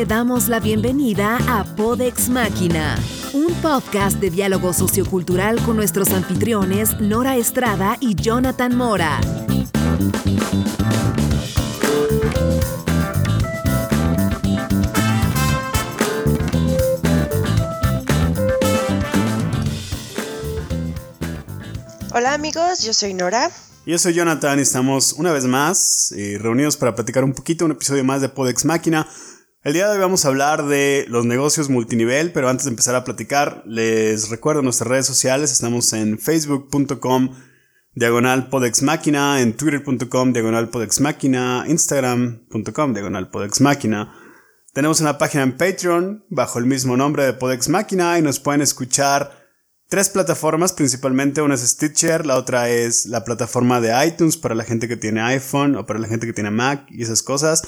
te damos la bienvenida a Podex Máquina, un podcast de diálogo sociocultural con nuestros anfitriones Nora Estrada y Jonathan Mora. Hola amigos, yo soy Nora. Yo soy Jonathan y estamos una vez más eh, reunidos para platicar un poquito, un episodio más de Podex Máquina. El día de hoy vamos a hablar de los negocios multinivel, pero antes de empezar a platicar, les recuerdo nuestras redes sociales. Estamos en facebook.com diagonal Podex Máquina, en twitter.com diagonal Podex instagram.com diagonal Podex Máquina. Tenemos una página en Patreon bajo el mismo nombre de Podex Máquina y nos pueden escuchar tres plataformas, principalmente una es Stitcher, la otra es la plataforma de iTunes para la gente que tiene iPhone o para la gente que tiene Mac y esas cosas.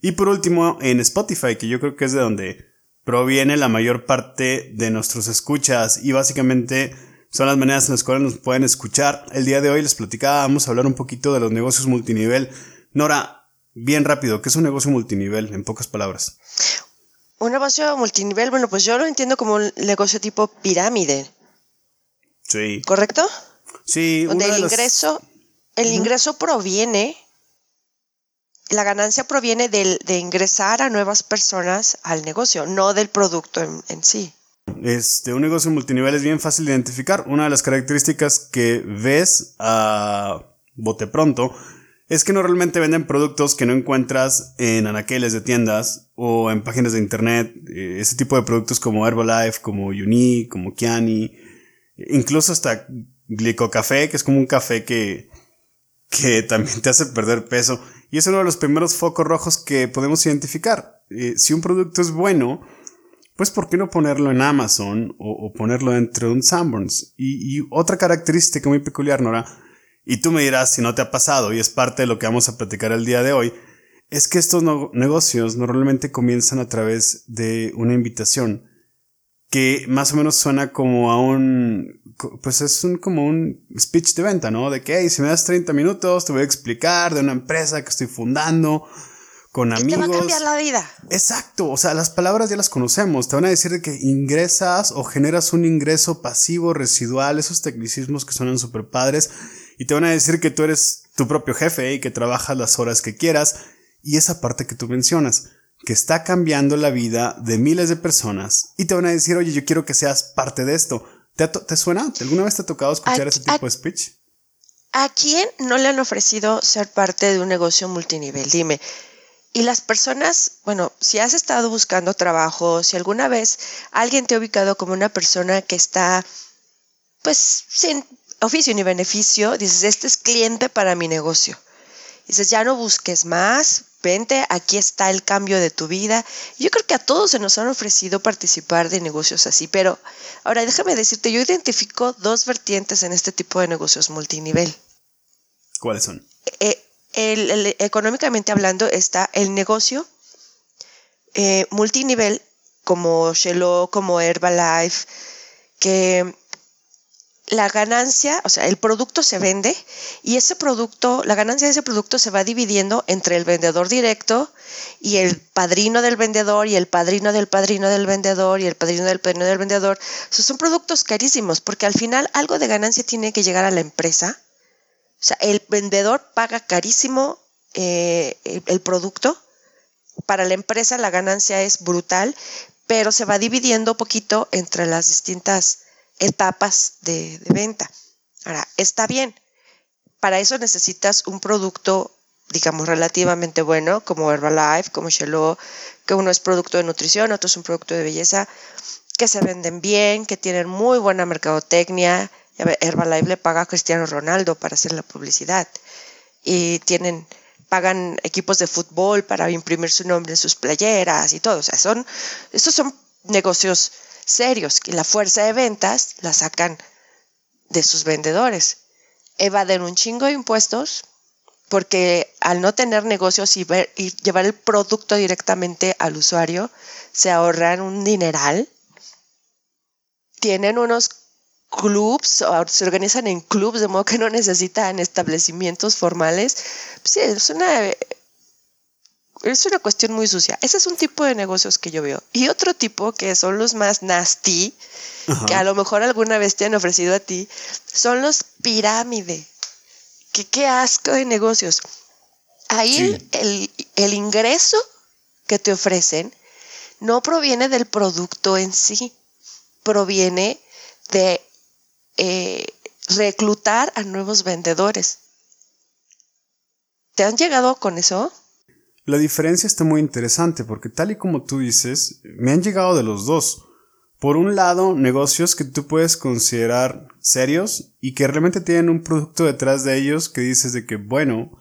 Y por último en Spotify, que yo creo que es de donde proviene la mayor parte de nuestros escuchas y básicamente son las maneras en las cuales nos pueden escuchar. El día de hoy les platicaba, vamos a hablar un poquito de los negocios multinivel. Nora, bien rápido, ¿qué es un negocio multinivel en pocas palabras? Un negocio multinivel, bueno, pues yo lo entiendo como un negocio tipo pirámide. Sí. ¿Correcto? Sí. Donde el las- ingreso, el ingreso proviene, la ganancia proviene del, de ingresar a nuevas personas al negocio, no del producto en, en sí. Este, un negocio multinivel es bien fácil de identificar. Una de las características que ves a bote pronto es que no realmente venden productos que no encuentras en anaqueles de tiendas o en páginas de internet. Eh, ese tipo de productos como Herbalife, como Uni, como Kiani, incluso hasta Glicocafé, que es como un café que, que también te hace perder peso. Y es uno de los primeros focos rojos que podemos identificar. Eh, si un producto es bueno, pues ¿por qué no ponerlo en Amazon o, ponerlo dentro de un Sanborns? Y, otra característica muy peculiar, Nora, y tú me dirás si no te ha pasado, y es parte de lo que vamos a platicar el día de hoy, es que estos negocios normalmente comienzan a través de una invitación que más o menos suena como a un, pues es un, como un speech de venta, ¿no? De que, hey, si me das 30 minutos, te voy a explicar de una empresa que estoy fundando con Y te amigos. va a cambiar la vida. Exacto, o sea, las palabras ya las conocemos. Te van a decir de que ingresas o generas un ingreso pasivo residual, esos tecnicismos que suenan súper padres. Y te van a decir que tú eres tu propio jefe y que trabajas las horas que quieras. Y esa parte que tú mencionas, que está cambiando la vida de miles de personas. Y te van a decir, oye, yo quiero que seas parte de esto. ¿Te, suena? ¿Alguna vez te ha tocado escuchar ese tipo de speech? ¿A quién no le han ofrecido ser parte de un negocio multinivel? Dime. Y las personas, bueno, si has estado buscando trabajo, si alguna vez alguien te ha ubicado como una persona que está, pues, sin oficio ni beneficio, dices, este es cliente para mi negocio. Dices, ya no busques más, vente, aquí está el cambio de tu vida. Yo creo que a todos se nos han ofrecido participar de negocios así, pero ahora déjame decirte, yo identifico dos vertientes en este tipo de negocios multinivel ¿Cuáles son? eh, el- el- económicamente hablando está el negocio eh, multinivel como Shelo, como Herbalife, que la ganancia, o sea, el producto se vende y ese producto, la ganancia de ese producto se va dividiendo entre el vendedor directo y el padrino del vendedor y el padrino del padrino del vendedor y el padrino del padrino del vendedor. O sea, son productos carísimos porque al final algo de ganancia tiene que llegar a la empresa. O sea, el vendedor paga carísimo eh, el, el producto. Para la empresa la ganancia es brutal, pero se va dividiendo poquito entre las distintas etapas de, venta. Ahora, está bien. Para eso necesitas un producto, digamos, relativamente bueno, como Herbalife, como Shelo, que uno es producto de nutrición, otro es un producto de belleza, que se venden bien, que tienen muy buena mercadotecnia. Herbalife le paga a Cristiano Ronaldo para hacer la publicidad. Y tienen, pagan equipos de fútbol para imprimir su nombre en sus playeras y todo. O sea, son, estos son negocios serios que la fuerza de ventas la sacan de sus vendedores. Evaden un chingo de impuestos porque al no tener negocios y, ver- y llevar el producto directamente al usuario, se ahorran un dineral. Tienen unos clubs, o se organizan en clubs, de modo que no necesitan establecimientos formales. Sí, es una, es una cuestión muy sucia. Ese es un tipo de negocios que yo veo. Y otro tipo que son los más nasty, que a lo mejor alguna vez te han ofrecido a ti, son los pirámide. Que qué asco de negocios. Ahí el, el ingreso que te ofrecen no proviene del producto en sí, proviene de eh, reclutar a nuevos vendedores. ¿Te han llegado con eso? La diferencia está muy interesante porque tal y como tú dices, me han llegado de los dos. Por un lado, negocios que tú puedes considerar serios y que realmente tienen un producto detrás de ellos que dices de que, bueno,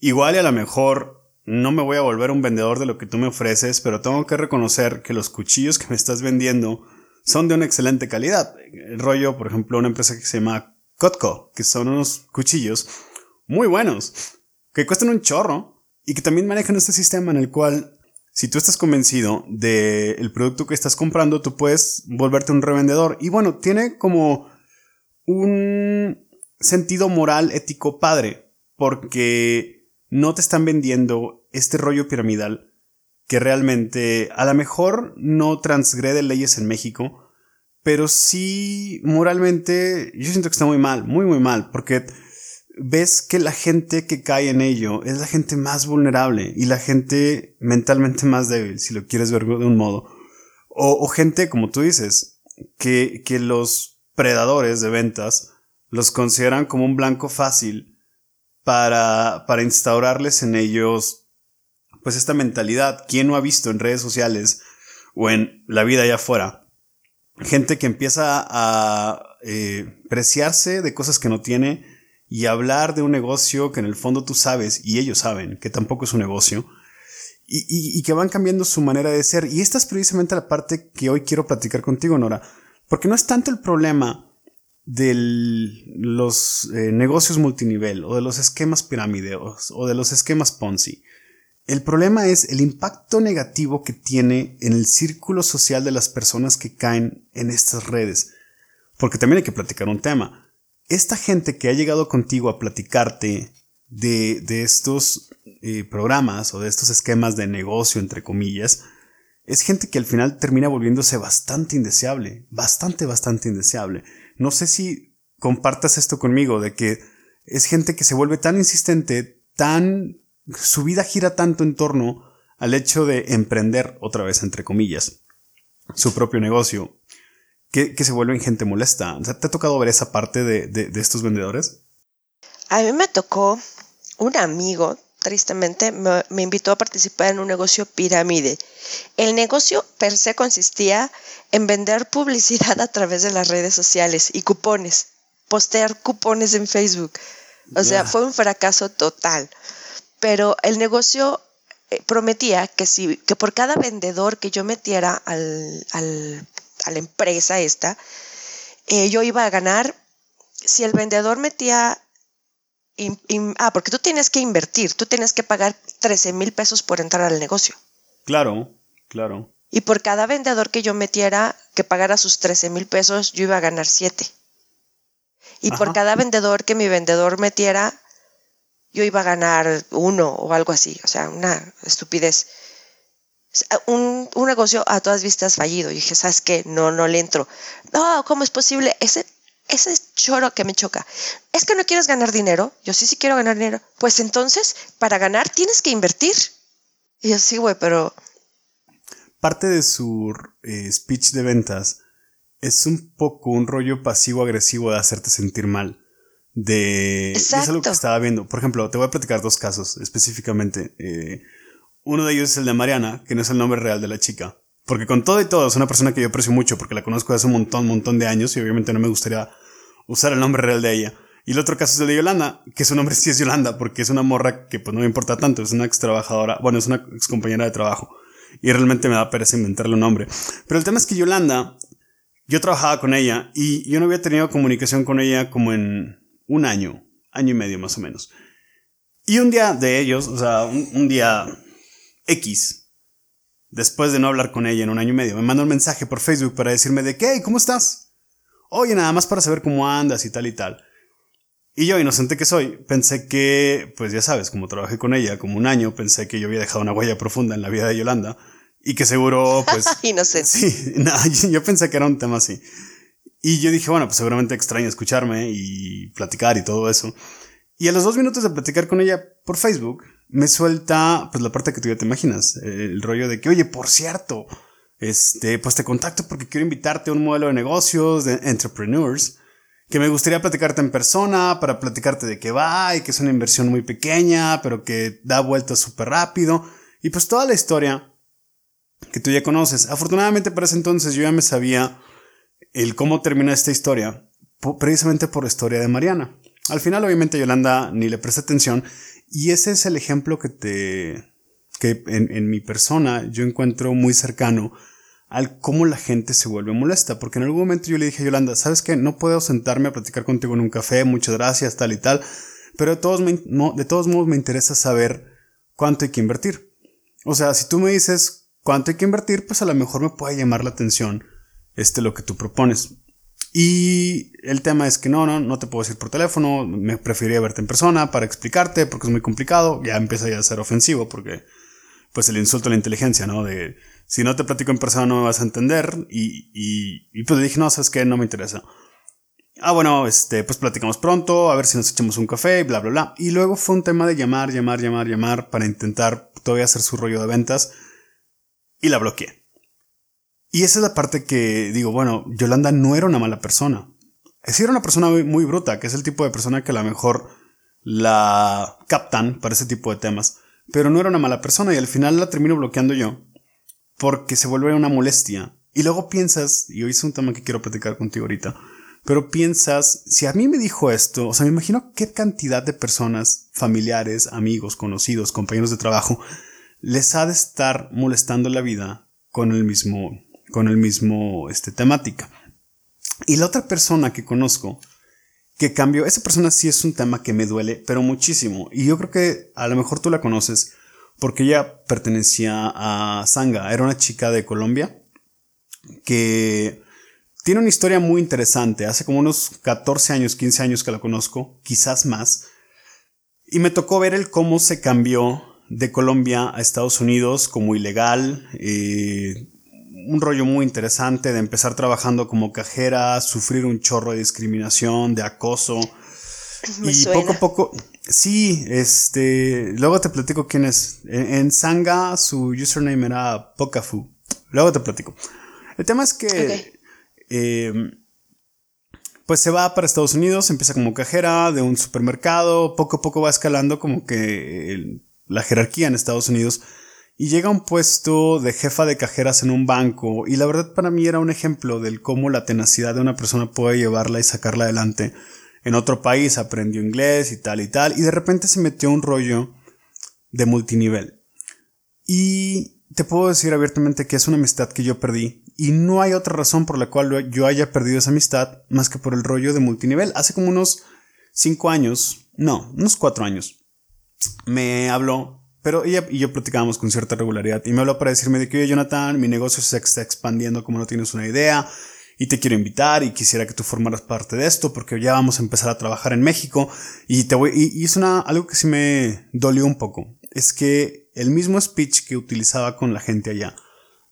igual y a lo mejor no me voy a volver un vendedor de lo que tú me ofreces, pero tengo que reconocer que los cuchillos que me estás vendiendo son de una excelente calidad. El rollo, por ejemplo, una empresa que se llama Cotco, que son unos cuchillos muy buenos, que cuestan un chorro y que también manejan este sistema en el cual si tú estás convencido del producto que estás comprando, tú puedes volverte un revendedor. Y bueno, tiene como un sentido moral, ético padre, porque no te están vendiendo este rollo piramidal que realmente a lo mejor no transgrede leyes en México, pero sí moralmente yo siento que está muy mal, muy muy mal, porque ves que la gente que cae en ello es la gente más vulnerable y la gente mentalmente más débil, si lo quieres ver de un modo. O, gente, como tú dices, que, que los predadores de ventas los consideran como un blanco fácil para, para instaurarles en ellos pues esta mentalidad. ¿Quién no ha visto en redes sociales o en la vida allá afuera? Gente que empieza a eh, preciarse de cosas que no tiene y hablar de un negocio que en el fondo tú sabes y ellos saben que tampoco es un negocio y, y que van cambiando su manera de ser. Y esta es precisamente la parte que hoy quiero platicar contigo, Nora, porque no es tanto el problema de los eh, negocios multinivel o de los esquemas pirámides o de los esquemas Ponzi. El problema es el impacto negativo que tiene en el círculo social de las personas que caen en estas redes. Porque también hay que platicar un tema. Esta gente que ha llegado contigo a platicarte de, de estos eh, programas o de estos esquemas de negocio, entre comillas, es gente que al final termina volviéndose bastante indeseable, bastante, bastante indeseable. No sé si compartas esto conmigo, de que es gente que se vuelve tan insistente, tan... su vida gira tanto en torno al hecho de emprender, otra vez entre comillas, su propio negocio, que, se vuelven gente molesta. ¿Te ha tocado ver esa parte de, de estos vendedores? A mí me tocó un amigo tristemente, me, invitó a participar en un negocio pirámide. El negocio per se consistía en vender publicidad a través de las redes sociales y cupones, postear cupones en Facebook. O sea, fue un fracaso total. Pero el negocio eh, prometía que, si, que por cada vendedor que yo metiera al, a la empresa esta, eh, yo iba a ganar, si el vendedor metía ah, porque tú tienes que invertir, tú tienes que pagar 13 mil pesos por entrar al negocio. Claro, claro. Y por cada vendedor que yo metiera que pagara sus 13 mil pesos, yo iba a ganar 7. Y por cada vendedor que mi vendedor metiera, yo iba a ganar uno o algo así. O sea, una estupidez. Un, un negocio a todas vistas fallido. Y dije, ¿sabes qué? No, no le entro. No, ¿cómo es posible? Ese ese es choro que me choca. Es que no quieres ganar dinero. Yo sí, sí quiero ganar dinero. Pues entonces, para ganar tienes que invertir. Y yo sí, güey, pero... Parte de su eh, speech de ventas es un poco un rollo pasivo-agresivo de hacerte sentir mal. De... Es algo que estaba viendo. Por ejemplo, te voy a platicar dos casos específicamente. Eh, uno de ellos es el de Mariana, que no es el nombre real de la chica. Porque con todo y todo es una persona que yo aprecio mucho porque la conozco hace un montón, montón de años y obviamente no me gustaría usar el nombre real de ella. Y el otro caso es el de Yolanda, que su nombre sí es Yolanda porque es una morra que pues no me importa tanto, es una ex trabajadora, bueno, es una ex compañera de trabajo. Y realmente me da pereza inventarle un nombre. Pero el tema es que Yolanda, yo trabajaba con ella y yo no había tenido comunicación con ella como en un año, año y medio más o menos. Y un día de ellos, o sea, un, un día X, después de no hablar con ella en un año y medio, me mandó un mensaje por Facebook para decirme de qué, ¿cómo estás? Oye, nada más para saber cómo andas y tal y tal. Y yo, inocente que soy, pensé que, pues ya sabes, como trabajé con ella como un año, pensé que yo había dejado una huella profunda en la vida de Yolanda y que seguro, pues... inocente. Sí, no, yo pensé que era un tema así. Y yo dije, bueno, pues seguramente extraña escucharme y platicar y todo eso. Y a los dos minutos de platicar con ella por Facebook, me suelta, pues la parte que tú ya te imaginas, el rollo de que, oye, por cierto, este, pues te contacto porque quiero invitarte a un modelo de negocios de entrepreneurs que me gustaría platicarte en persona para platicarte de qué va y que es una inversión muy pequeña, pero que da vueltas súper rápido. Y pues toda la historia que tú ya conoces. Afortunadamente para ese entonces yo ya me sabía el cómo termina esta historia, precisamente por la historia de Mariana. Al final obviamente Yolanda ni le presta atención y ese es el ejemplo que te que en, mi persona yo encuentro muy cercano al cómo la gente se vuelve molesta. Porque en algún momento yo le dije a Yolanda, ¿sabes qué? No puedo sentarme a platicar contigo en un café, muchas gracias, tal y tal. Pero de todos, de todos modos me interesa saber cuánto hay que invertir. O sea, si tú me dices cuánto hay que invertir, pues a lo mejor me puede llamar la atención este lo que tú propones. Y el tema es que no, no, no te puedo decir por teléfono, me preferiría verte en persona para explicarte porque es muy complicado, ya empieza ya a ser ofensivo porque pues el insulto a la inteligencia, ¿no? De si no te platico en persona no me vas a entender. Y, y, y pues le dije, no, sabes qué, no me interesa. Ah, bueno, este, pues platicamos pronto, a ver si nos echamos un café y bla, bla, bla. Y luego fue un tema de llamar, llamar, llamar, llamar para intentar todavía hacer su rollo de ventas. Y la bloqueé. Y esa es la parte que digo, bueno, Yolanda no era una mala persona. Es era una persona muy, muy bruta, que es el tipo de persona que a lo mejor la captan para ese tipo de temas pero no era una mala persona y al final la termino bloqueando yo porque se vuelve una molestia. Y luego piensas, y hoy es un tema que quiero platicar contigo ahorita, pero piensas, si a mí me dijo esto, o sea, me imagino qué cantidad de personas, familiares, amigos, conocidos, compañeros de trabajo, les ha de estar molestando la vida con el mismo, con el mismo, este, temática. Y la otra persona que conozco, que cambió. Esa persona sí es un tema que me duele, pero muchísimo. Y yo creo que a lo mejor tú la conoces porque ella pertenecía a Sanga. Era una chica de Colombia que tiene una historia muy interesante. Hace como unos 14 años, 15 años que la conozco, quizás más. Y me tocó ver el cómo se cambió de Colombia a Estados Unidos como ilegal, eh, un rollo muy interesante de empezar trabajando como cajera, sufrir un chorro de discriminación, de acoso. y poco a poco, sí, este, luego te platico quién es. En, Sanga su username era Pokafu. Luego te platico. El tema es que, em, pues se va para Estados Unidos, empieza como cajera de un supermercado, poco a poco va escalando como que la jerarquía en Estados Unidos y llega a un puesto de jefa de cajeras en un banco y la verdad para mí era un ejemplo del cómo la tenacidad de una persona puede llevarla y sacarla adelante. En otro país aprendió inglés y tal y tal y de repente se metió un rollo de multinivel. Y te puedo decir abiertamente que es una amistad que yo perdí y no hay otra razón por la cual yo haya perdido esa amistad más que por el rollo de multinivel. Hace como unos 5 años, no, unos 4 años, me habló pero ella y yo platicábamos con cierta regularidad y me habló para decirme de que, oye, Jonathan, mi negocio se está expandiendo como no tienes una idea y te quiero invitar y quisiera que tú formaras parte de esto porque ya vamos a empezar a trabajar en México y te voy, y, es una, algo que sí me dolió un poco. Es que el mismo speech que utilizaba con la gente allá,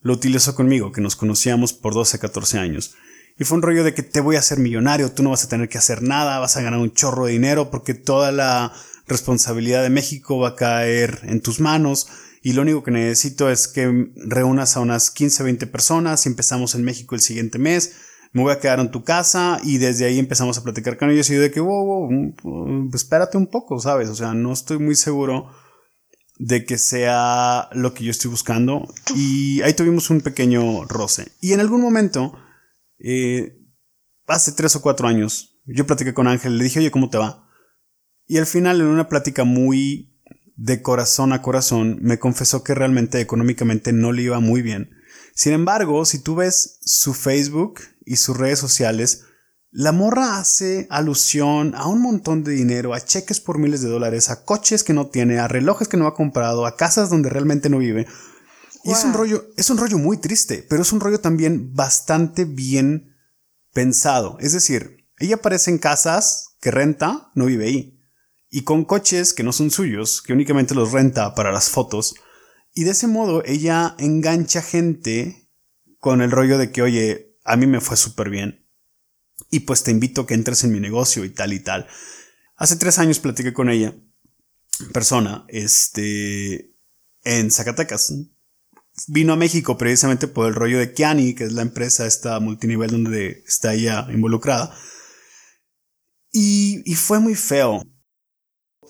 lo utilizó conmigo, que nos conocíamos por 12, 14 años. Y fue un rollo de que te voy a hacer millonario, tú no vas a tener que hacer nada, vas a ganar un chorro de dinero porque toda la responsabilidad de México va a caer en tus manos y lo único que necesito es que reúnas a unas 15, 20 personas y empezamos en México el siguiente mes. Me voy a quedar en tu casa y desde ahí empezamos a platicar con ellos y yo de que, wow, wow, mm, espérate un poco, ¿sabes? O sea, no estoy muy seguro de que sea lo que yo estoy buscando y ahí tuvimos un pequeño roce. Y en algún momento, eh, hace tres o cuatro años, yo platiqué con Ángel, le dije, oye, ¿cómo te va? Y al final, en una plática muy de corazón a corazón, me confesó que realmente económicamente no le iba muy bien. Sin embargo, si tú ves su Facebook y sus redes sociales, la morra hace alusión a un montón de dinero, a cheques por miles de dólares, a coches que no tiene, a relojes que no ha comprado, a casas donde realmente no vive. Y es un rollo, es un rollo muy triste, pero es un rollo también bastante bien pensado. Es decir, ella aparece en casas que renta no vive ahí. Y con coches que no son suyos, que únicamente los renta para las fotos. Y de ese modo ella engancha gente con el rollo de que, oye, a mí me fue súper bien. Y pues te invito a que entres en mi negocio y tal y tal. Hace tres años platiqué con ella, persona, este, en Zacatecas. Vino a México precisamente por el rollo de Kiani, que es la empresa esta multinivel donde está ella involucrada. Y, y fue muy feo.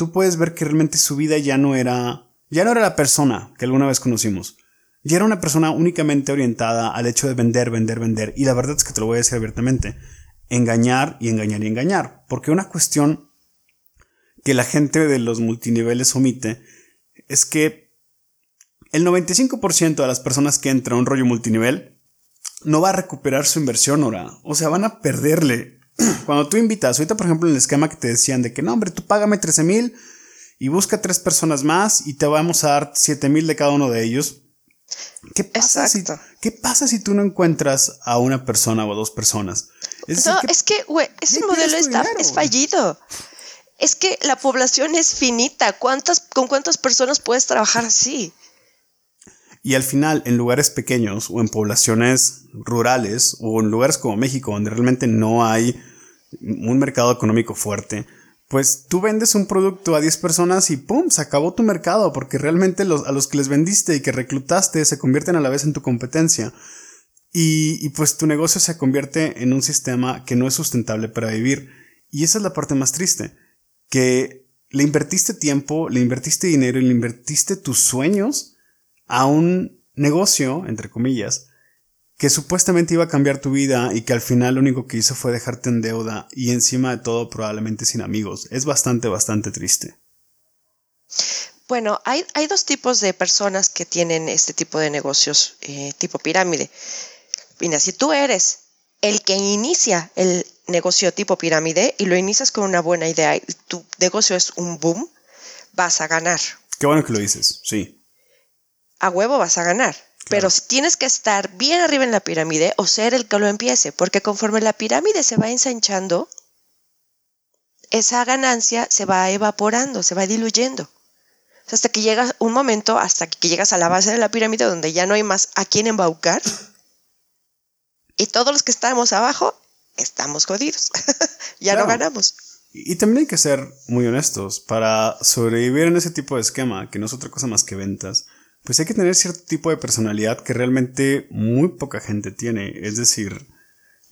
Tú puedes ver que realmente su vida ya no era, ya no era la persona que alguna vez conocimos. Ya era una persona únicamente orientada al hecho de vender, vender, vender. Y la verdad es que te lo voy a decir abiertamente. Engañar y engañar y engañar. Porque una cuestión que la gente de los multiniveles omite es que el 95% de las personas que entran a un rollo multinivel no va a recuperar su inversión ahora. O sea, van a perderle. Cuando tú invitas, ahorita por ejemplo en el esquema que te decían de que no, hombre, tú págame 13 mil y busca tres personas más y te vamos a dar 7 mil de cada uno de ellos. ¿Qué pasa, si, ¿Qué pasa si tú no encuentras a una persona o a dos personas? no, es que, güey, ese modelo está, es fallido. Es que la población es finita. ¿Cuántas, ¿Con cuántas personas puedes trabajar así? Y al final, en lugares pequeños o en poblaciones rurales o en lugares como México, donde realmente no hay un mercado económico fuerte, pues tú vendes un producto a 10 personas y ¡pum! se acabó tu mercado porque realmente los, a los que les vendiste y que reclutaste se convierten a la vez en tu competencia. Y, pues tu negocio se convierte en un sistema que no es sustentable para vivir. Y esa es la parte más triste que le invertiste tiempo, le invertiste dinero y le invertiste tus sueños a un negocio, entre comillas, que supuestamente iba a cambiar tu vida y que al final lo único que hizo fue dejarte en deuda y encima de todo probablemente sin amigos. Es bastante, bastante triste. Bueno, hay, hay dos tipos de personas que tienen este tipo de negocios eh, tipo pirámide. Mira, si tú eres el que inicia el negocio tipo pirámide y lo inicias con una buena idea y tu negocio es un boom, vas a ganar. Qué bueno que lo dices, sí. A huevo vas a ganar. Pero tienes que estar bien arriba en la pirámide o ser el que lo empiece, porque conforme la pirámide se va ensanchando, esa ganancia se va evaporando, se va diluyendo. Hasta que llega un momento, hasta que llegas a la base de la pirámide donde ya no hay más a quién embaucar. Y todos los que estamos abajo estamos jodidos. ya no ganamos. Y también hay que ser muy honestos. Para sobrevivir en ese tipo de esquema, que no es otra cosa más que ventas, pues hay que tener cierto tipo de personalidad que realmente muy poca gente tiene. Es decir,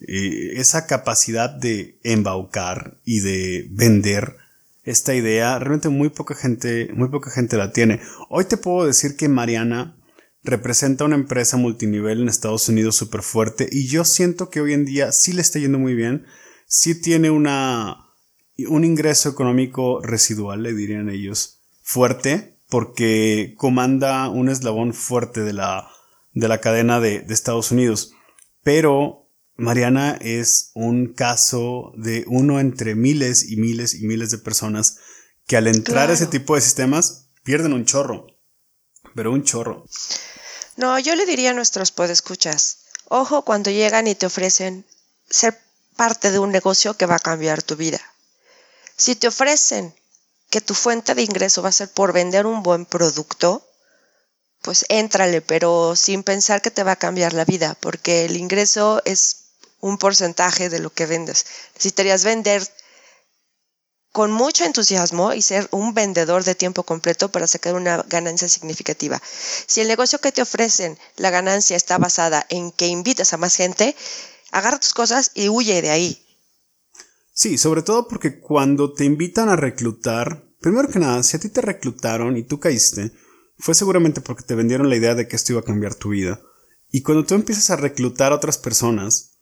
eh, esa capacidad de embaucar y de vender esta idea, realmente muy poca gente, muy poca gente la tiene. Hoy te puedo decir que Mariana representa una empresa multinivel en Estados Unidos súper fuerte y yo siento que hoy en día sí le está yendo muy bien, sí tiene una, un ingreso económico residual, le dirían ellos, fuerte, porque comanda un eslabón fuerte de la, de la cadena de, Estados Unidos. Pero Mariana es un caso de uno entre miles y miles y miles de personas que al entrar a ese tipo de sistemas pierden un chorro, pero un chorro. No, yo le diría a nuestros podescuchas, ojo cuando llegan y te ofrecen ser parte de un negocio que va a cambiar tu vida. Si te ofrecen que tu fuente de ingreso va a ser por vender un buen producto, pues éntrale, pero sin pensar que te va a cambiar la vida, porque el ingreso es un porcentaje de lo que vendes. Necesitarías vender con mucho entusiasmo y ser un vendedor de tiempo completo para sacar una ganancia significativa. Si el negocio que te ofrecen, la ganancia está basada en que invitas a más gente, agarra tus cosas y huye de ahí. Sí, sobre todo porque cuando te invitan a reclutar, primero que nada, si a ti te reclutaron y tú caíste, fue seguramente porque te vendieron la idea de que esto iba a cambiar tu vida. Y cuando tú empiezas a reclutar a otras personas,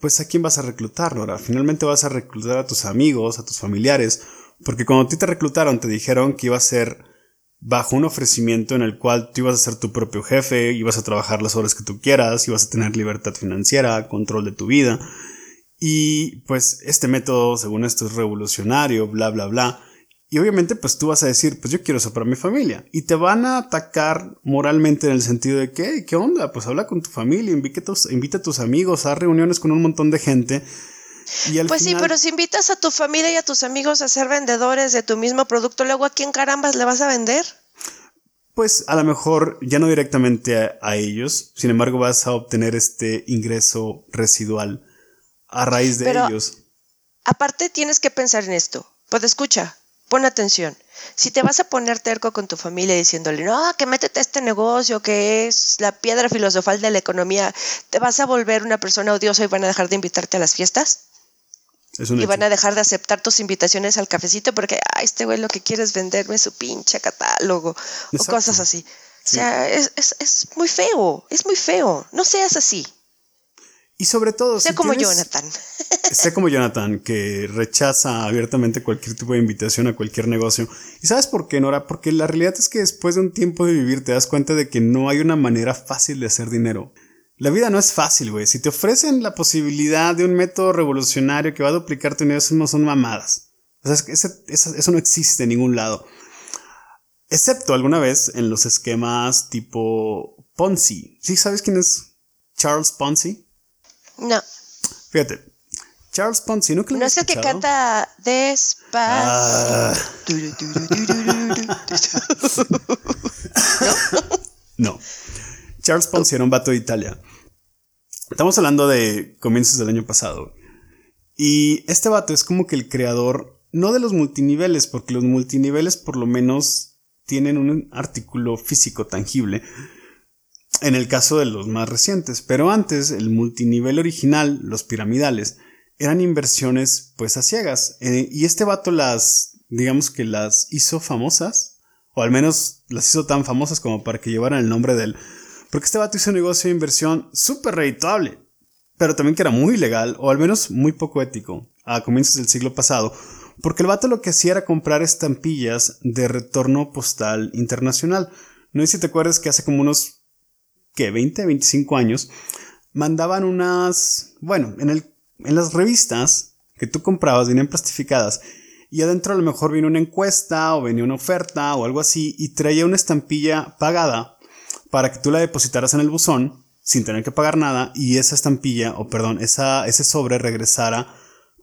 pues a quién vas a reclutar, Laura. Finalmente vas a reclutar a tus amigos, a tus familiares, porque cuando a ti te reclutaron te dijeron que iba a ser bajo un ofrecimiento en el cual tú ibas a ser tu propio jefe, ibas a trabajar las horas que tú quieras, ibas a tener libertad financiera, control de tu vida. Y pues este método, según esto, es revolucionario, bla, bla, bla. Y obviamente pues tú vas a decir, pues yo quiero eso para mi familia. Y te van a atacar moralmente en el sentido de que, ¿qué onda? Pues habla con tu familia, invita a tus, invita a tus amigos, haz reuniones con un montón de gente. pues sí, pero si invitas a tu familia y a tus amigos a ser vendedores de tu mismo producto, luego a quién carambas le vas a vender? Pues a lo mejor ya no directamente a, ellos, sin embargo vas a obtener este ingreso residual a raíz de ellos. Aparte tienes que pensar en esto. Pues escucha, pon atención. Si te vas a poner terco con tu familia diciéndole, no, que métete a este negocio que es la piedra filosofal de la economía, ¿te vas a volver una persona odiosa y van a dejar de invitarte a las fiestas? y van a dejar de aceptar tus invitaciones al cafecito porque, ah, este güey lo que quiere es venderme su pinche catálogo o cosas así. O sea, es, es, es muy feo, es muy feo. No seas así. Y sobre todo, sé como Jonathan. sé como Jonathan, que rechaza abiertamente cualquier tipo de invitación a cualquier negocio. ¿Y sabes por qué, Nora? Porque la realidad es que después de un tiempo de vivir te das cuenta de que no hay una manera fácil de hacer dinero. La vida no es fácil, güey. Si te ofrecen la posibilidad de un método revolucionario que va a duplicar tu negocio, no son mamadas. O sea, eso no existe en ningún lado. Excepto alguna vez en los esquemas tipo Ponzi. ¿Sí sabes quién es Charles Ponzi? No. Fíjate. Charles Ponzi, ¿no? no es el que canta despacio. ¿No? Charles Ponzi era un vato de Italia. Estamos hablando de comienzos del año pasado. Y este vato es como que el creador, no de los multiniveles, porque los multiniveles por lo menos tienen un artículo físico tangible, en el caso de los más recientes, pero antes el multinivel original, los piramidales, eran inversiones pues a ciegas. Eh, y este vato las, digamos que las hizo famosas, o al menos las hizo tan famosas como para que llevaran el nombre de él. Porque este vato hizo un negocio de inversión súper redituable, pero también que era muy ilegal, o al menos muy poco ético, a comienzos del siglo pasado, porque el vato lo que hacía era comprar estampillas de retorno postal internacional. No sé si te acuerdas que hace como unos que 20, 25 años, mandaban unas, bueno, en, el, en las revistas que tú comprabas venían plastificadas y adentro a lo mejor venía una encuesta o venía una oferta o algo así y traía una estampilla pagada para que tú la depositaras en el buzón sin tener que pagar nada y esa estampilla o perdón, esa, ese sobre regresara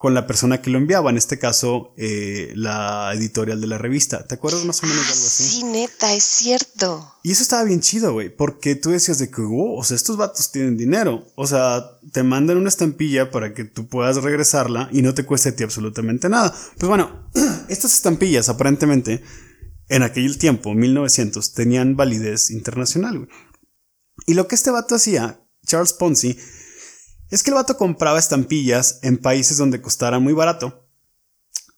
con la persona que lo enviaba, en este caso eh, la editorial de la revista. ¿Te acuerdas más o menos de algo así? Sí, neta, es cierto. Y eso estaba bien chido, güey, porque tú decías de que, oh, o sea, estos vatos tienen dinero. O sea, te mandan una estampilla para que tú puedas regresarla y no te cueste a ti absolutamente nada. Pues bueno, estas estampillas aparentemente en aquel tiempo, 1900, tenían validez internacional, güey. Y lo que este vato hacía, Charles Ponzi, es que el vato compraba estampillas en países donde costara muy barato,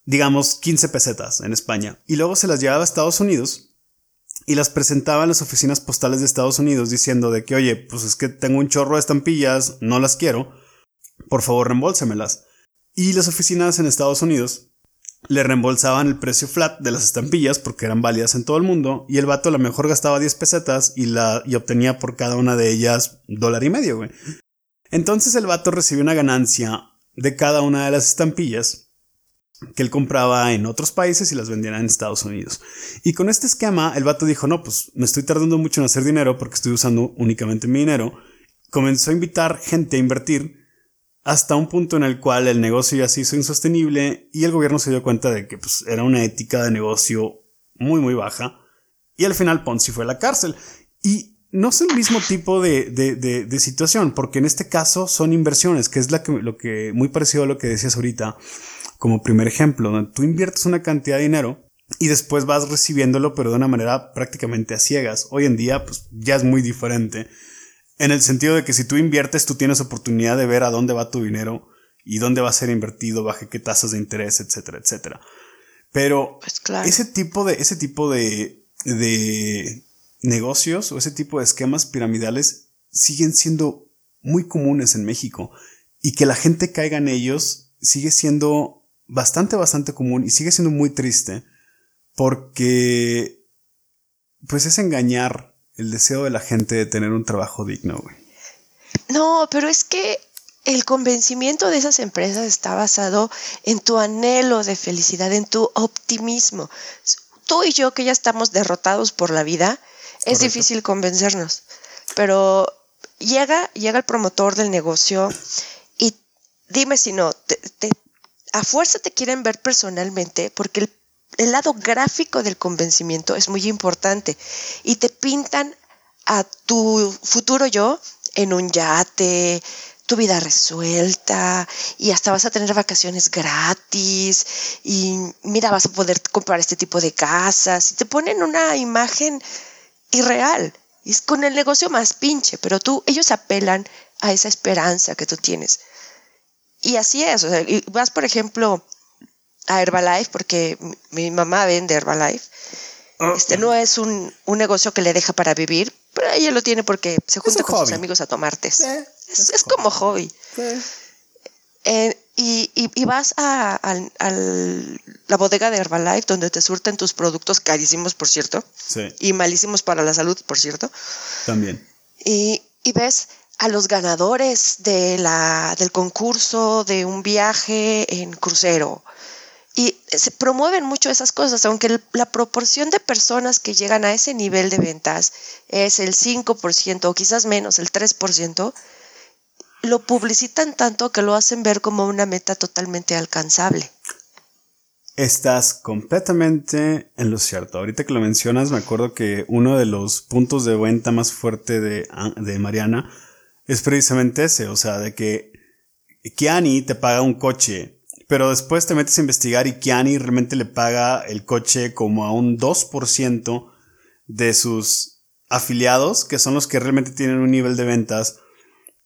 digamos 15 pesetas en España, y luego se las llevaba a Estados Unidos y las presentaba en las oficinas postales de Estados Unidos diciendo de que, oye, pues es que tengo un chorro de estampillas, no las quiero, por favor reembolsemelas. Y las oficinas en Estados Unidos le reembolsaban el precio flat de las estampillas porque eran válidas en todo el mundo y el vato a lo mejor gastaba 10 pesetas y, la, y obtenía por cada una de ellas dólar y medio, güey. Entonces el vato recibió una ganancia de cada una de las estampillas que él compraba en otros países y las vendía en Estados Unidos. Y con este esquema, el vato dijo, no, pues me estoy tardando mucho en hacer dinero porque estoy usando únicamente mi dinero. Comenzó a invitar gente a invertir hasta un punto en el cual el negocio ya se hizo insostenible y el gobierno se dio cuenta de que pues, era una ética de negocio muy, muy baja. Y al final Ponzi fue a la cárcel. Y no es el mismo tipo de, situación, porque en este caso son inversiones, que es la que, lo que, muy parecido a lo que decías ahorita, como primer ejemplo, donde tú inviertes una cantidad de dinero y después vas recibiéndolo, pero de una manera prácticamente a ciegas. Hoy en día, pues ya es muy diferente. En el sentido de que si tú inviertes, tú tienes oportunidad de ver a dónde va tu dinero y dónde va a ser invertido, bajo qué tasas de interés, etcétera, etcétera. Pero pues ese tipo de, ese tipo de, de, negocios o ese tipo de esquemas piramidales siguen siendo muy comunes en México y que la gente caiga en ellos sigue siendo bastante, bastante común y sigue siendo muy triste porque pues es engañar el deseo de la gente de tener un trabajo digno, No, pero es que el convencimiento de esas empresas está basado en tu anhelo de felicidad, en tu optimismo. Tú y yo que ya estamos derrotados por la vida, es difícil convencernos, pero llega, llega el promotor del negocio y dime si no, a fuerza te quieren ver personalmente porque el, el lado gráfico del convencimiento es muy importante y te pintan a tu futuro yo en un yate, tu vida resuelta y hasta vas a tener vacaciones gratis y mira, vas a poder comprar este tipo de casas y te ponen una imagen irreal. Es con el negocio más pinche, pero tú, ellos apelan a esa esperanza que tú tienes. Y así es, o sea, vas por ejemplo a Herbalife, porque mi mamá vende Herbalife. Ah. Este no es un, un negocio que le deja para vivir, pero ella lo tiene porque se junta con sus amigos a tomar té. es, como hobby. Eh, y, y, vas a, la bodega de Herbalife donde te surten tus productos carísimos, por cierto. Y malísimos para la salud, por cierto. También. Y, y ves a los ganadores de la, del concurso de un viaje en crucero y se promueven mucho esas cosas, aunque la proporción de personas que llegan a ese nivel de ventas es el 5% o quizás menos, el 3%, lo publicitan tanto que lo hacen ver como una meta totalmente alcanzable. Estás completamente en lo cierto. Ahorita que lo mencionas, me acuerdo que uno de los puntos de venta más fuerte de, de Mariana es precisamente ese, o sea, de que Kiani te paga un coche pero después te metes a investigar y Kiani realmente le paga el coche como a un 2% de sus afiliados, que son los que realmente tienen un nivel de ventas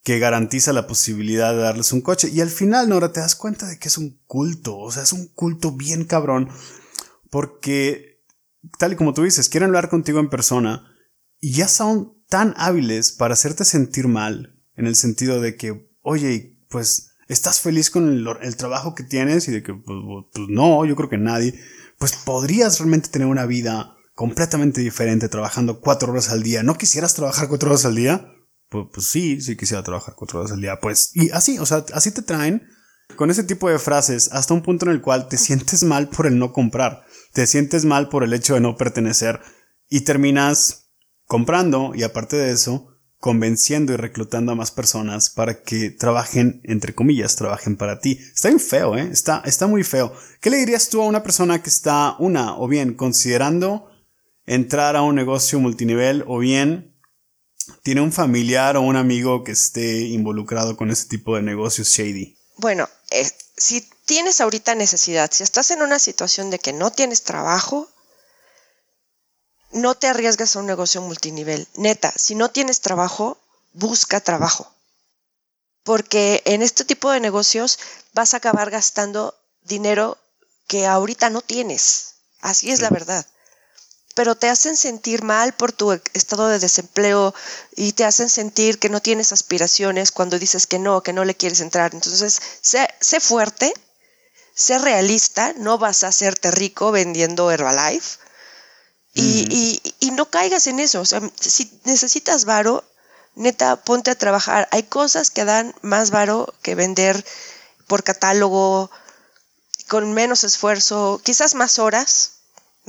que garantiza la posibilidad de darles un coche. Y al final, Nora, te das cuenta de que es un culto, o sea, es un culto bien cabrón, porque, tal y como tú dices, quieren hablar contigo en persona y ya son tan hábiles para hacerte sentir mal, en el sentido de que, oye, pues estás feliz con el, trabajo que tienes y de que, pues, pues, no, yo creo que nadie, pues podrías realmente tener una vida completamente diferente trabajando cuatro horas al día. ¿No quisieras trabajar cuatro horas al día? Pues, pues sí, sí quisiera trabajar cuatro horas al día. Pues, y así, o sea, así te traen con ese tipo de frases hasta un punto en el cual te sientes mal por el no comprar, te sientes mal por el hecho de no pertenecer y terminas comprando y aparte de eso, convenciendo y reclutando a más personas para que trabajen, entre comillas, trabajen para ti. Está bien feo, ¿eh? Está, está muy feo. ¿Qué le dirías tú a una persona que está, una, o bien considerando entrar a un negocio multinivel, o bien tiene un familiar o un amigo que esté involucrado con ese tipo de negocios shady? Bueno, eh, si tienes ahorita necesidad, si estás en una situación de que no tienes trabajo, no te arriesgas a un negocio multinivel. Neta, si no tienes trabajo, busca trabajo. Porque en este tipo de negocios vas a acabar gastando dinero que ahorita no tienes. Así es la verdad. Pero te hacen sentir mal por tu estado de desempleo y te hacen sentir que no tienes aspiraciones cuando dices que no, que no le quieres entrar. Entonces, sé, sé fuerte, sé realista, no vas a hacerte rico vendiendo Herbalife y, y, no caigas en eso. O sea, si necesitas varo, neta, ponte a trabajar. Hay cosas que dan más varo que vender por catálogo, con menos esfuerzo, quizás más horas,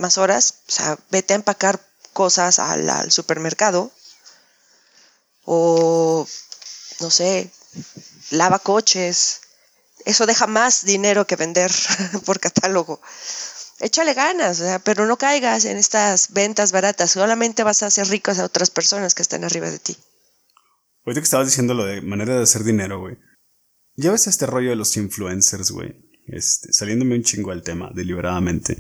más horas. O sea, vete a empacar cosas al, supermercado. O, no sé, lava coches. Eso deja más dinero que vender por catálogo échale ganas, pero no caigas en estas ventas baratas, solamente vas a hacer ricos a otras personas que están arriba de ti. Ahorita que estabas diciendo lo de manera de hacer dinero, güey. Ya ves este rollo de los influencers, güey. Este, saliéndome un chingo al tema, deliberadamente.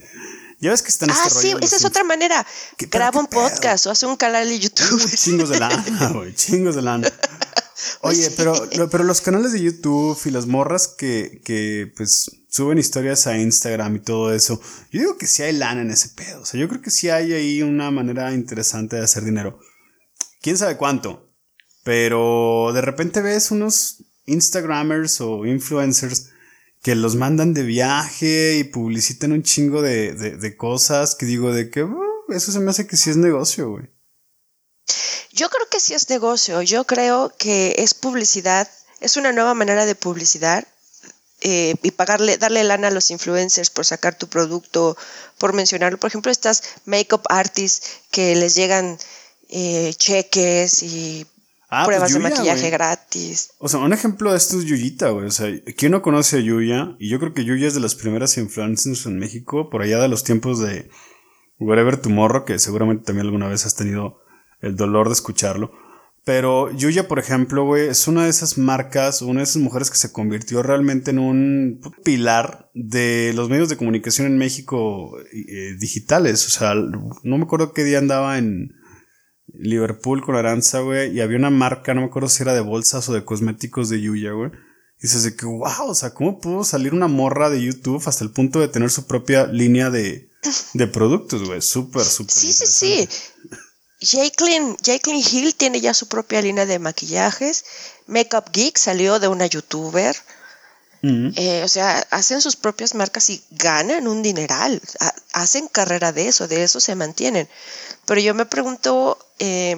Ya ves que están este Ah, sí, esa es otra manera. Graba un podcast o hace un canal de YouTube. chingos de lana, güey. Chingos de lana. Oye, pero, pero los canales de YouTube y las morras que, que pues suben historias a Instagram y todo eso, yo digo que sí hay lana en ese pedo. O sea, yo creo que sí hay ahí una manera interesante de hacer dinero. Quién sabe cuánto. Pero de repente ves unos Instagramers o influencers que los mandan de viaje y publicitan un chingo de, de, cosas que digo de que uh, eso se me hace que sí es negocio, güey. Yo creo que sí es negocio. Yo creo que es publicidad. Es una nueva manera de publicidad eh, y pagarle, darle lana a los influencers por sacar tu producto, por mencionarlo. Por ejemplo, estas makeup artists que les llegan eh, cheques y Ah, pues pruebas de maquillaje gratis. O sea, un ejemplo de esto es Yuyita, güey. O sea, ¿quién no conoce a Yuya? Y yo creo que Yuya es de las primeras influencers en México, por allá de los tiempos de Wherever Tomorrow, que seguramente también alguna vez has tenido el dolor de escucharlo. Pero Yuya, por ejemplo, güey, es una de esas marcas, una de esas mujeres que se convirtió realmente en un pilar de los medios de comunicación en México eh, digitales. O sea, no me acuerdo qué día andaba en Liverpool con Aranza, güey, y había una marca, no me acuerdo si era de bolsas o de cosméticos de Yuya, güey. Y dices de que, wow, o sea, ¿cómo pudo salir una morra de YouTube hasta el punto de tener su propia línea de, de productos, güey? Súper, súper. Sí, sí, sí. Jacqueline, Jacqueline Hill tiene ya su propia línea de maquillajes. Makeup Geek salió de una youtuber. Eh, o sea, hacen sus propias marcas y ganan un dineral. Ha- hacen carrera de eso, de eso se mantienen. Pero yo me pregunto, eh,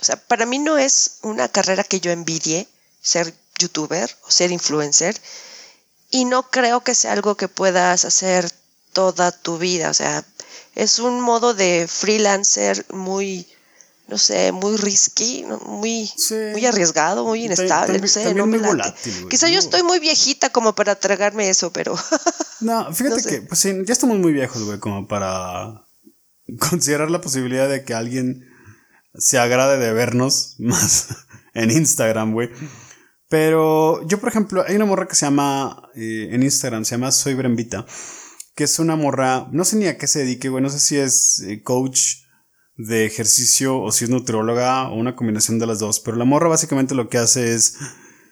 o sea, para mí no es una carrera que yo envidie ser youtuber o ser influencer. Y no creo que sea algo que puedas hacer toda tu vida. O sea, es un modo de freelancer muy, no sé, muy risky, muy, Sí. muy arriesgado, muy inestable. también- no sé, no me late. volátil, Quizá yo estoy muy viejita como para tragarme eso, pero No, fíjate No sé. que, pues sí, ya estamos muy viejos, güey, como para considerar la posibilidad de que alguien se agrade de vernos más en Instagram, güey. Pero yo, por ejemplo, hay una morra que se llama, eh, en Instagram, se llama Soy Brembita, que es una morra, no sé ni a qué se dedique, güey, no sé si es eh, coach de ejercicio o si es nutrióloga o una combinación de las dos, pero la morra básicamente lo que hace es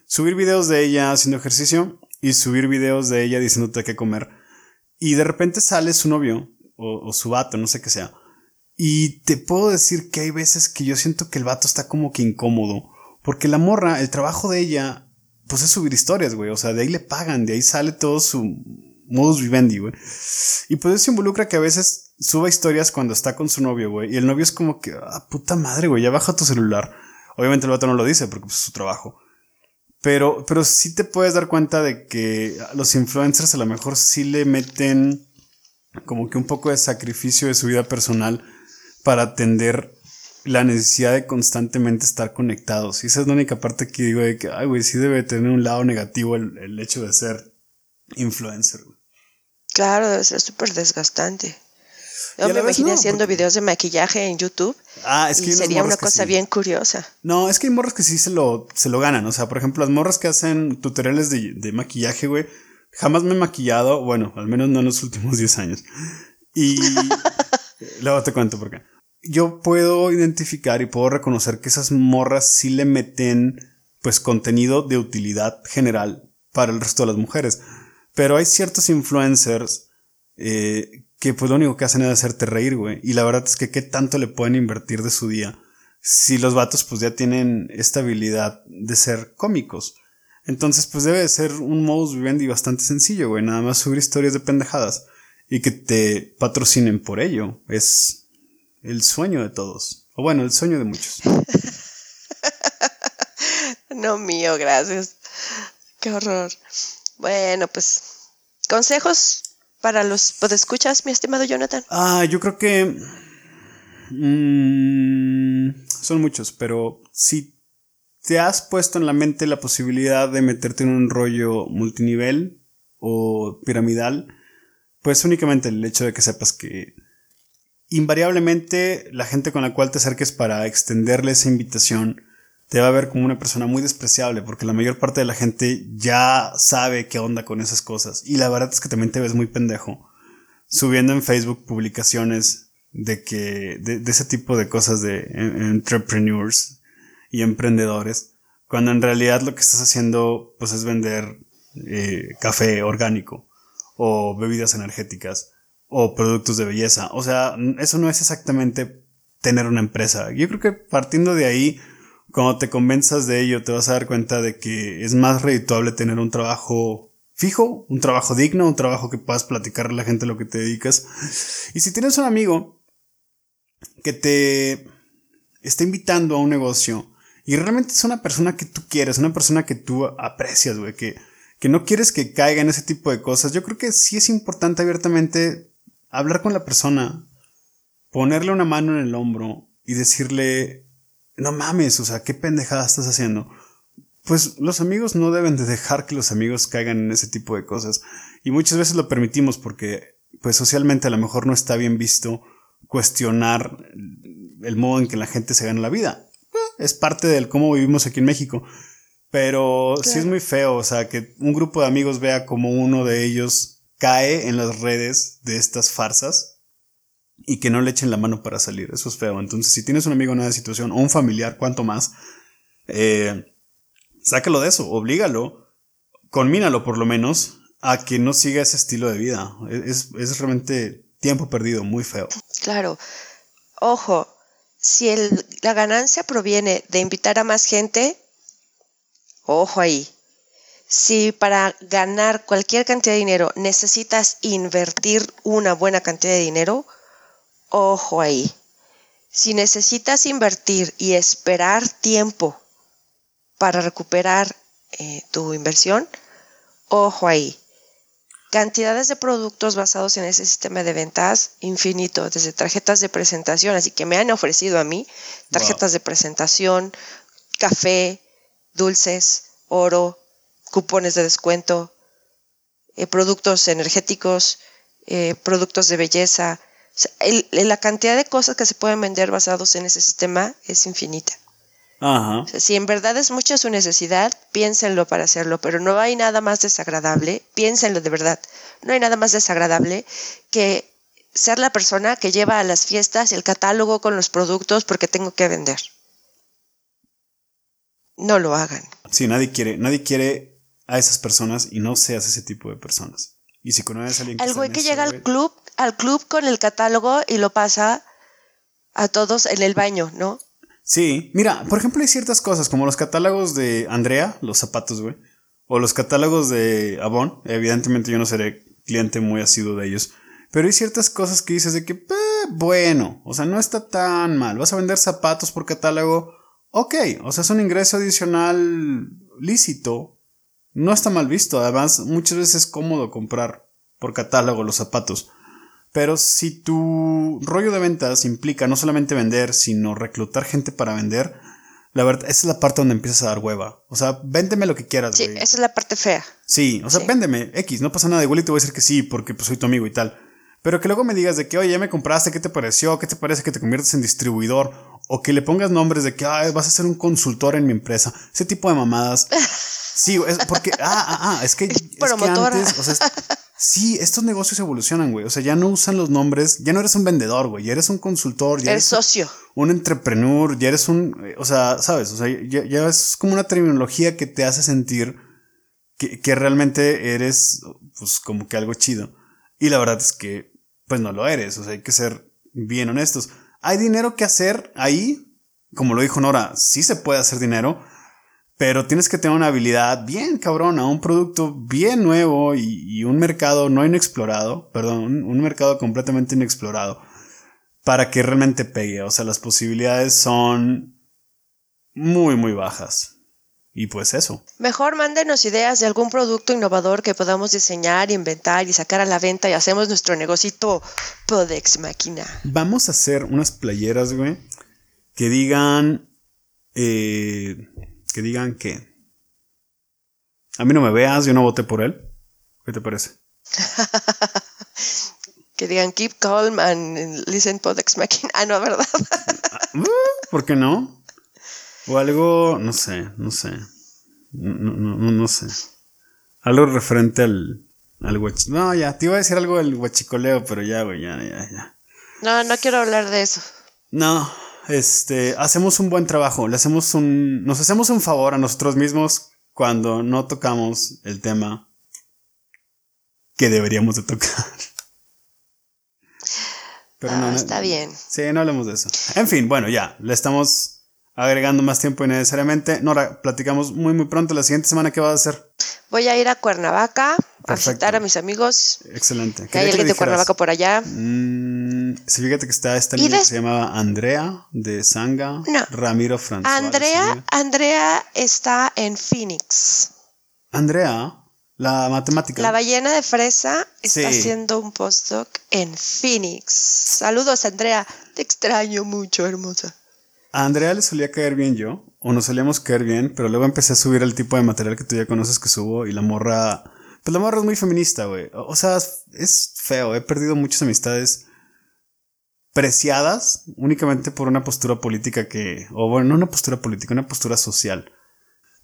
subir videos de ella haciendo ejercicio y subir videos de ella diciéndote qué comer. Y de repente sale su novio o, o su vato, no sé qué sea. Y te puedo decir que hay veces que yo siento que el vato está como que incómodo. Porque la morra, el trabajo de ella, pues es subir historias, güey. O sea, de ahí le pagan, de ahí sale todo su modus vivendi, güey. Y pues eso involucra que a veces suba historias cuando está con su novio, güey. Y el novio es como que, ah, puta madre, güey, ya baja tu celular. Obviamente el vato no lo dice porque pues, es su trabajo. Pero, pero sí te puedes dar cuenta de que los influencers a lo mejor sí le meten como que un poco de sacrificio de su vida personal para atender la necesidad de constantemente estar conectados. Y esa es la única parte que digo de que, ay, güey, sí debe tener un lado negativo el, el hecho de ser influencer. güey. claro, debe ser súper desgastante. Yo me imaginé no, haciendo porque- videos de maquillaje en YouTube Ah, es que y sería una cosa sí. bien curiosa. No, es que hay morras que sí se lo, se lo ganan. O sea, por ejemplo, las morras que hacen tutoriales de, de maquillaje, güey. Jamás me he maquillado, bueno, al menos no en los últimos 10 años. Y luego te cuento por qué. Yo puedo identificar y puedo reconocer que esas morras sí le meten, pues, contenido de utilidad general para el resto de las mujeres. Pero hay ciertos influencers eh, que pues lo único que hacen es hacerte reír, güey. Y la verdad es que qué tanto le pueden invertir de su día si los vatos pues ya tienen esta habilidad de ser cómicos. Entonces pues debe de ser un modus vivendi bastante sencillo, güey. Nada más subir historias de pendejadas y que te patrocinen por ello. Es el sueño de todos. O bueno, el sueño de muchos. No mío, gracias. Qué horror. Bueno, pues consejos para los podescuchas, mi estimado Jonathan. Ah, yo creo que... mm, son muchos, pero si te has puesto en la mente la posibilidad de meterte en un rollo multinivel o piramidal, pues únicamente el hecho de que sepas que invariablemente la gente con la cual te acerques para extenderle esa invitación te va a ver como una persona muy despreciable porque la mayor parte de la gente ya sabe qué onda con esas cosas y la verdad es que también te ves muy pendejo subiendo en Facebook publicaciones de que de, ese tipo de cosas de en- entrepreneurs y emprendedores cuando en realidad lo que estás haciendo pues es vender eh, café orgánico o bebidas energéticas o productos de belleza. O sea, eso no es exactamente tener una empresa. Yo creo que partiendo de ahí, cuando te convenzas de ello, te vas a dar cuenta de que es más redituable tener un trabajo fijo, un trabajo digno, un trabajo que puedas platicarle a la gente lo que te dedicas. Y si tienes un amigo que te está invitando a un negocio y realmente es una persona que tú quieres, una persona que tú aprecias, güey, que, que no quieres que caiga en ese tipo de cosas, yo creo que sí es importante abiertamente hablar con la persona, ponerle una mano en el hombro y decirle, no mames, o sea, qué pendejada estás haciendo. Pues los amigos no deben de dejar que los amigos caigan en ese tipo de cosas. Y muchas veces lo permitimos porque, pues socialmente a lo mejor no está bien visto cuestionar el modo en que la gente se gana la vida. Eh, es parte del cómo vivimos aquí en México. Pero sí es muy feo, o sea, que un grupo de amigos vea como uno de ellos cae en las redes de estas farsas y que no le echen la mano para salir. Eso es feo. Entonces, si tienes un amigo en una situación o un familiar, cuanto más, eh, sácalo de eso, oblígalo, conmínalo por lo menos a que no siga ese estilo de vida. Es, es realmente tiempo perdido, muy feo. Claro. Ojo, si el, la ganancia proviene de invitar a más gente, ojo ahí. Si para ganar cualquier cantidad de dinero necesitas invertir una buena cantidad de dinero, ojo ahí. Si necesitas invertir y esperar tiempo para recuperar eh, tu inversión, ojo ahí cantidades de productos basados en ese sistema de ventas infinito, desde tarjetas de presentación, así que me han ofrecido a mí tarjetas de presentación, café, dulces, oro, cupones de descuento, eh, productos energéticos, eh, productos de belleza. La cantidad de cosas que se pueden vender basados en ese sistema es infinita si en verdad es mucha su necesidad, piénsenlo para hacerlo, pero no hay nada más desagradable, piénsenlo de verdad, no hay nada más desagradable que ser la persona que lleva a las fiestas el catálogo con los productos porque tengo que vender. No lo hagan. Sí, nadie quiere, nadie quiere a esas personas y no seas ese tipo de personas. Y si conoces a alguien que El güey que llega al club, al club con el catálogo y lo pasa a todos en el baño, ¿no? Sí, mira, por ejemplo, hay ciertas cosas como los catálogos de Andrea, los zapatos, güey, o los catálogos de Avon. Evidentemente, yo no seré cliente muy asiduo de ellos, pero hay ciertas cosas que dices de que, eh, bueno, o sea, no está tan mal. Vas a vender zapatos por catálogo, ok, o sea, es un ingreso adicional lícito, no está mal visto. Además, muchas veces es cómodo comprar por catálogo los zapatos. Pero si tu rollo de ventas implica no solamente vender, sino reclutar gente para vender, la verdad, esa es la parte donde empiezas a dar hueva. O sea, véndeme lo que quieras. Sí, esa es la parte fea. Sí, o sea, véndeme X, no pasa nada. Igual y te voy a decir que sí, porque pues, soy tu amigo y tal. Pero que luego me digas de que, oye, ya me compraste, ¿qué te pareció? ¿Qué te parece que te conviertes en distribuidor? O que le pongas nombres de que, vas a ser un consultor en mi empresa. Ese tipo de mamadas. Sí, es porque, ah, ah, ah, es que, es que antes, o sea, Sí, estos negocios evolucionan, güey. O sea, ya no usan los nombres, ya no eres un vendedor, güey. Ya eres un consultor, ya eres socio. Un entrepreneur, ya eres un, o sea, sabes, o sea, ya, es como una terminología que te hace sentir que, que, realmente eres, pues, como que algo chido. Y la verdad es que, pues, no lo eres. O sea, hay que ser bien honestos. Hay dinero que hacer ahí, como lo dijo Nora, sí se puede hacer dinero pero tienes que tener una habilidad bien cabrona, un producto bien nuevo y, un mercado no inexplorado, perdón, un, mercado completamente inexplorado para que realmente pegue. O sea, las posibilidades son muy, muy bajas. Y pues eso. Mejor mándenos ideas de algún producto innovador que podamos diseñar, inventar y sacar a la venta y hacemos nuestro negocito Podex Máquina. Vamos a hacer unas playeras, güey, que digan... Eh, que digan que a mí no me veas, yo no voté por él. ¿Qué te parece? que digan keep calm and listen Podex Machine. Ah, no, ¿verdad? Uh, ¿Por qué no? O algo, no sé, no sé. No, no, no, sé. Algo referente al, al No, ya, te iba a decir algo del huachicoleo, pero ya, güey, ya, ya, ya. No, no quiero hablar de eso. No, este, hacemos un buen trabajo, le hacemos un, nos hacemos un favor a nosotros mismos cuando no tocamos el tema que deberíamos de tocar. Pero no, ah, está bien. Sí, no hablemos de eso. En fin, bueno, ya, le estamos agregando más tiempo innecesariamente. Nora, platicamos muy, muy pronto. La siguiente semana, ¿qué vas a hacer? Voy a ir a Cuernavaca a visitar a mis amigos. Excelente. Que hay alguien de Cuernavaca por allá. Mm, fíjate que está esta niña que se llamaba Andrea de Sanga. Ramiro François. Andrea, Andrea está en Phoenix. Andrea, la matemática. La ballena de fresa está haciendo un postdoc en Phoenix. Saludos, Andrea. Te extraño mucho, hermosa. A Andrea le solía caer bien yo, o nos solíamos caer bien, pero luego empecé a subir el tipo de material que tú ya conoces que subo y la morra, pues la morra es muy feminista, güey. O sea, es feo, he perdido muchas amistades preciadas únicamente por una postura política que, o bueno, no una postura política, una postura social.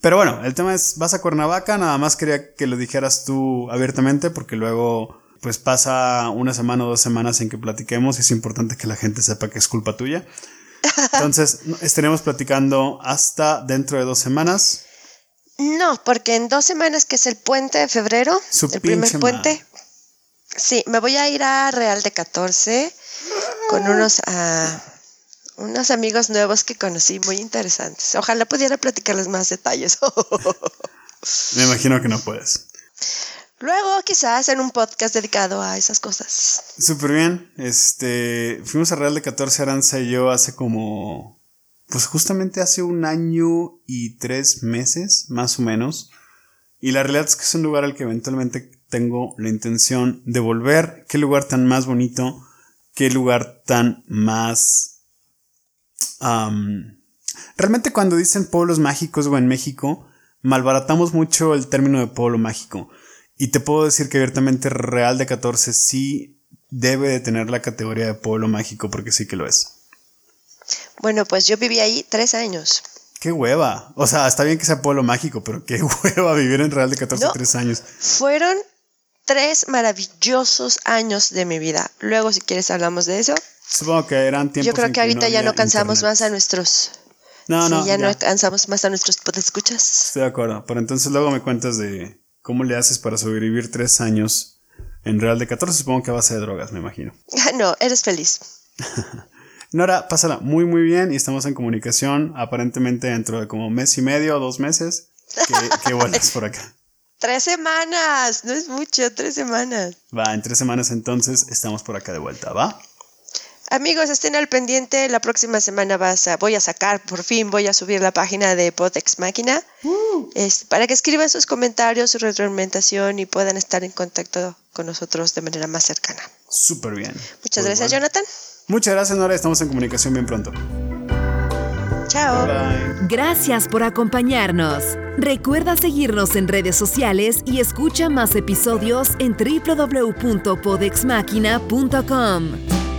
Pero bueno, el tema es, vas a Cuernavaca, nada más quería que lo dijeras tú abiertamente porque luego pues pasa una semana o dos semanas en que platiquemos y es importante que la gente sepa que es culpa tuya. Entonces, estaremos platicando hasta dentro de dos semanas. No, porque en dos semanas, que es el puente de febrero, el primer puente. Sí, me voy a ir a Real de 14 con unos, ah, unos amigos nuevos que conocí muy interesantes. Ojalá pudiera platicarles más detalles. me imagino que no puedes. Luego, quizás en un podcast dedicado a esas cosas. Súper bien. Este, fuimos a Real de 14 Aranza y yo hace como, pues justamente hace un año y tres meses, más o menos. Y la realidad es que es un lugar al que eventualmente tengo la intención de volver. Qué lugar tan más bonito. Qué lugar tan más... realmente cuando dicen pueblos mágicos o en México, malbaratamos mucho el término de pueblo mágico. Y te puedo decir que abiertamente Real de 14 sí debe de tener la categoría de pueblo mágico porque sí que lo es. Bueno, pues yo viví ahí tres años. Qué hueva. O sea, está bien que sea pueblo mágico, pero qué hueva vivir en Real de 14 tres años. Fueron tres maravillosos años de mi vida. Luego, si quieres, hablamos de eso. Supongo que eran tiempos. Yo creo que ahorita ya no cansamos más a nuestros. No, no. Ya, ya, no cansamos más a nuestros escuchas. Estoy de acuerdo. Pero entonces luego me cuentas de ¿Cómo le haces para sobrevivir tres años en Real de 14? Supongo que a base de drogas, me imagino. No, eres feliz. Nora, pásala muy muy bien y estamos en comunicación aparentemente dentro de como mes y medio o dos meses ¿Qué vuelas por acá. Tres semanas, no es mucho, tres semanas. Va, en tres semanas entonces estamos por acá de vuelta, ¿va? Amigos, estén al pendiente. La próxima semana vas a, voy a sacar, por fin voy a subir la página de Potex Máquina uh. para que escriban sus comentarios, su retroalimentación y puedan estar en contacto con nosotros de manera más cercana. Súper bien. Muchas gracias, Jonathan. Muchas gracias, Nora. Estamos en comunicación bien pronto. Chao. Gracias por acompañarnos. Recuerda seguirnos en redes sociales y escucha más episodios en www.podexmáquina.com.